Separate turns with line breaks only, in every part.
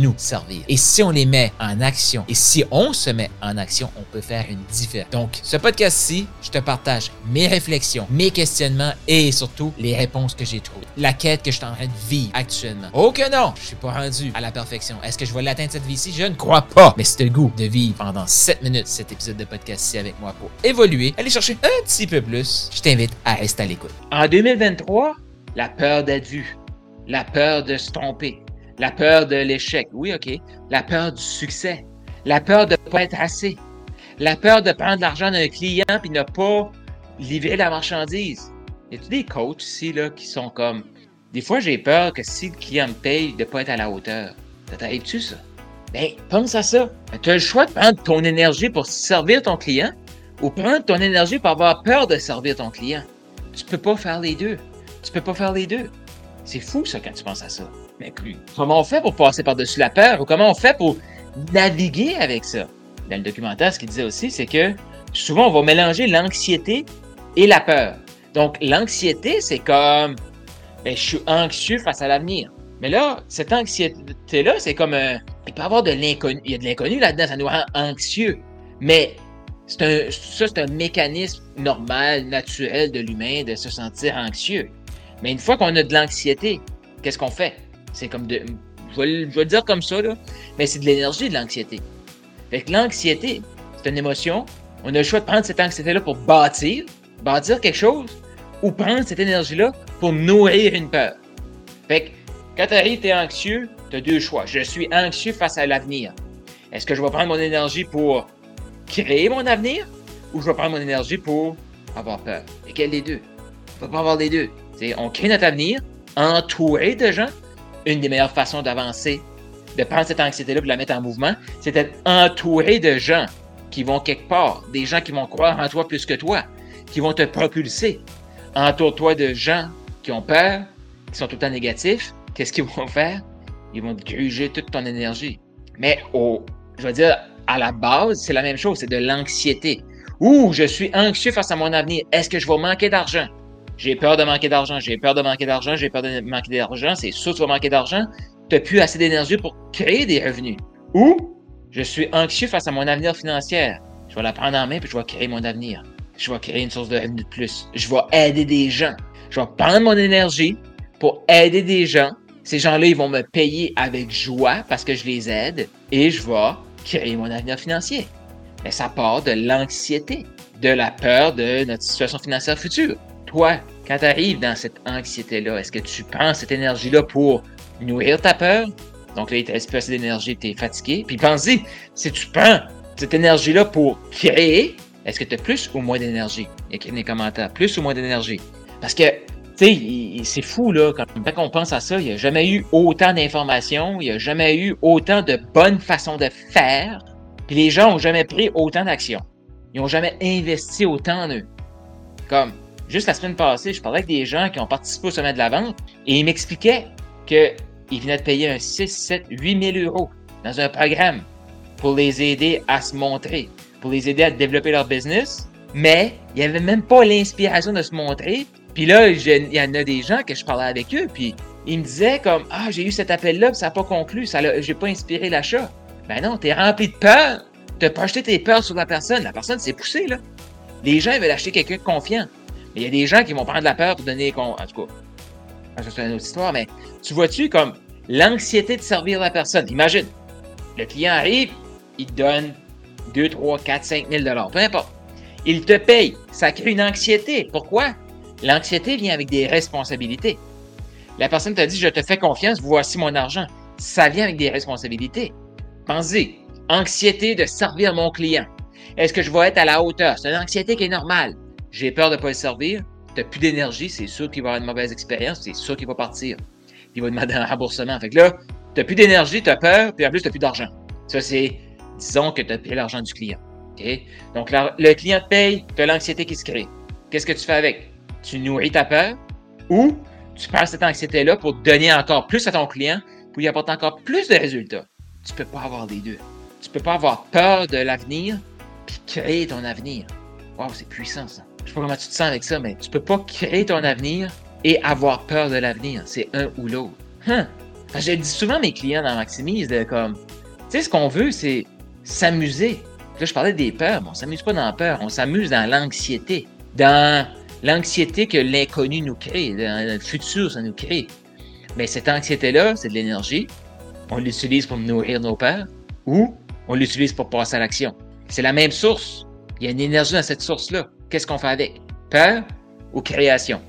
nous servir. Et si on les met en action, et si on se met en action, on peut faire une différence. Donc, ce podcast-ci, je te partage mes réflexions, mes questionnements et surtout les réponses que j'ai trouvées. La quête que je suis en train de vivre actuellement. Oh que non, je suis pas rendu à la perfection. Est-ce que je vais l'atteindre cette vie-ci? Je ne crois pas. Mais c'est le goût de vivre pendant 7 minutes cet épisode de podcast-ci avec moi pour évoluer, aller chercher un petit peu plus. Je t'invite à rester à l'écoute. En 2023, la peur d'être vu, la peur de se tromper, la peur de l'échec, oui, OK. La peur du succès. La peur de ne pas être assez. La peur de prendre l'argent d'un client puis ne pas livrer la marchandise. Y a-tu des coachs ici qui sont comme. Des fois, j'ai peur que si le client me paye, de ne pas être à la hauteur. Ça t'arrive-tu, ça? Ben, pense à ça. Tu as le choix de prendre ton énergie pour servir ton client ou prendre ton énergie pour avoir peur de servir ton client. Tu peux pas faire les deux. Tu peux pas faire les deux. C'est fou, ça, quand tu penses à ça. Comment on fait pour passer par-dessus la peur ou comment on fait pour naviguer avec ça? Dans le documentaire, ce qu'il disait aussi, c'est que souvent, on va mélanger l'anxiété et la peur. Donc, l'anxiété, c'est comme, ben, je suis anxieux face à l'avenir. Mais là, cette anxiété-là, c'est comme un. Il peut y avoir de l'inconnu. Il y a de l'inconnu là-dedans, ça nous rend anxieux. Mais ça, c'est un mécanisme normal, naturel de l'humain de se sentir anxieux. Mais une fois qu'on a de l'anxiété, qu'est-ce qu'on fait? C'est comme de. Je vais, le dire comme ça, là, mais c'est de l'énergie de l'anxiété. Fait que l'anxiété, c'est une émotion. On a le choix de prendre cette anxiété-là pour bâtir, bâtir quelque chose, ou prendre cette énergie-là pour nourrir une peur. Fait que quand tu arrives, tu es anxieux, tu as deux choix. Je suis anxieux face à l'avenir. Est-ce que je vais prendre mon énergie pour créer mon avenir ou je vais prendre mon énergie pour avoir peur? Et quel des deux? On va pas avoir les deux. on crée notre avenir entouré de gens une des meilleures façons d'avancer, de prendre cette anxiété-là et de la mettre en mouvement, c'est d'être entouré de gens qui vont quelque part, des gens qui vont croire en toi plus que toi, qui vont te propulser. Entoure-toi de gens qui ont peur, qui sont tout le temps négatifs. Qu'est-ce qu'ils vont faire? Ils vont gruger toute ton énergie. Mais je veux dire, à la base, c'est la même chose, c'est de l'anxiété. Ouh, je suis anxieux face à mon avenir. Est-ce que je vais manquer d'argent? J'ai peur de manquer d'argent, j'ai peur de manquer d'argent, j'ai peur de manquer d'argent, c'est sûr que tu vas manquer d'argent. Tu n'as plus assez d'énergie pour créer des revenus. Ou je suis anxieux face à mon avenir financier. Je vais la prendre en main puis je vais créer mon avenir. Je vais créer une source de revenus de plus. Je vais aider des gens. Je vais prendre mon énergie pour aider des gens. Ces gens-là, ils vont me payer avec joie parce que je les aide et je vais créer mon avenir financier. Mais ça part de l'anxiété, de la peur de notre situation financière future toi, quand tu arrives dans cette anxiété-là, est-ce que tu prends cette énergie-là pour nourrir ta peur? Donc là, il te reste plus assez d'énergie, tu es fatigué. Puis pense-y, si tu prends cette énergie-là pour créer, est-ce que tu as plus ou moins d'énergie? Dans les commentaires, plus ou moins d'énergie? Parce que, tu sais, c'est fou, là, quand on pense à ça, il n'y a jamais eu autant d'informations, il n'y a jamais eu autant de bonnes façons de faire, puis les gens n'ont jamais pris autant d'actions. Ils n'ont jamais investi autant en eux. Comme, Juste la semaine passée, je parlais avec des gens qui ont participé au sommet de la vente et ils m'expliquaient qu'ils venaient de payer un 6, 7, 8 000 euros dans un programme pour les aider à se montrer, pour les aider à développer leur business. Mais il n'y avait même pas l'inspiration de se montrer. Puis là, il y en a des gens que je parlais avec eux, puis ils me disaient comme Ah, j'ai eu cet appel-là, ça n'a pas conclu, ça j'ai pas inspiré l'achat. Ben non, tu es rempli de peur. Tu as projeté tes peurs sur la personne. La personne s'est poussée, là. Les gens veulent acheter quelqu'un de confiant. Il y a des gens qui vont prendre la peur pour donner. En tout cas, c'est une autre histoire, mais tu vois-tu comme l'anxiété de servir la personne? Imagine, le client arrive, il te donne 2, 3, 4, 5 000 peu importe. Il te paye. Ça crée une anxiété. Pourquoi? L'anxiété vient avec des responsabilités. La personne t'a dit Je te fais confiance, voici mon argent. Ça vient avec des responsabilités. Pensez, anxiété de servir mon client. Est-ce que je vais être à la hauteur? C'est une anxiété qui est normale j'ai peur de ne pas le servir, tu n'as plus d'énergie, c'est sûr qu'il va avoir une mauvaise expérience, c'est sûr qu'il va partir. Il va demander un remboursement. Fait que là, Tu n'as plus d'énergie, tu as peur, puis en plus, tu n'as plus d'argent. Ça, c'est, disons que tu as payé l'argent du client. Donc, le client paye, tu as l'anxiété qui se crée. Qu'est-ce que tu fais avec? Tu nourris ta peur ou tu prends cette anxiété-là pour donner encore plus à ton client pour lui apporter encore plus de résultats. Tu ne peux pas avoir les deux. Tu ne peux pas avoir peur de l'avenir puis créer ton avenir. Wow, c'est puissant ça. Je sais pas comment tu te sens avec ça, mais tu peux pas créer ton avenir et avoir peur de l'avenir. C'est un ou l'autre. Hein? Je dis souvent à mes clients dans Maximise comme, tu sais, ce qu'on veut, c'est s'amuser. Là, je parlais des peurs, mais on s'amuse pas dans la peur, on s'amuse dans l'anxiété. Dans l'anxiété que l'inconnu nous crée, dans le futur, ça nous crée. Mais cette anxiété-là, c'est de l'énergie. On l'utilise pour nourrir nos peurs ou on l'utilise pour passer à l'action. C'est la même source. Il y a une énergie dans cette source-là. Qu'est-ce qu'on fait avec? Peur ou création?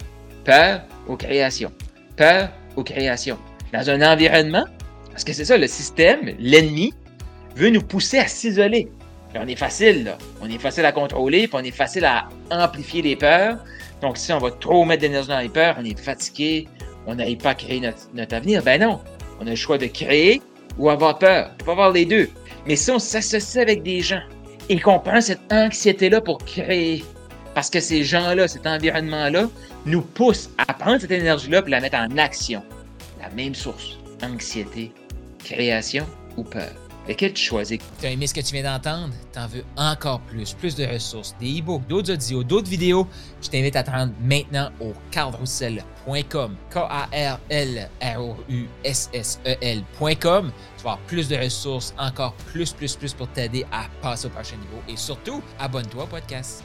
Peur ou création? Peur ou création? Dans un environnement, parce que c'est ça, le système, l'ennemi, veut nous pousser à s'isoler. on est facile, là. On est facile à contrôler, puis on est facile à amplifier les peurs. Donc, si on va trop mettre d'énergie dans les peurs, on est fatigué, on n'arrive pas à créer notre, avenir. Ben non. On a le choix de créer ou avoir peur. On peut pas avoir les deux. Mais si on s'associe avec des gens et qu'on prend cette anxiété-là pour créer, parce que ces gens-là, cet environnement-là, nous poussent à prendre cette énergie-là et la mettre en action. La même source. Anxiété, création ou peur. Lequel tu choisis?
Tu as aimé ce que tu viens d'entendre? T'en veux encore plus, plus de ressources, des e-books, d'autres audios, d'autres vidéos? Je t'invite à te rendre maintenant au carlroussel.com, K-A-R-L-R-O-U-S-S-E-L.com. Tu vas avoir plus de ressources, encore plus, plus, plus pour t'aider à passer au prochain niveau. Et surtout, abonne-toi au podcast.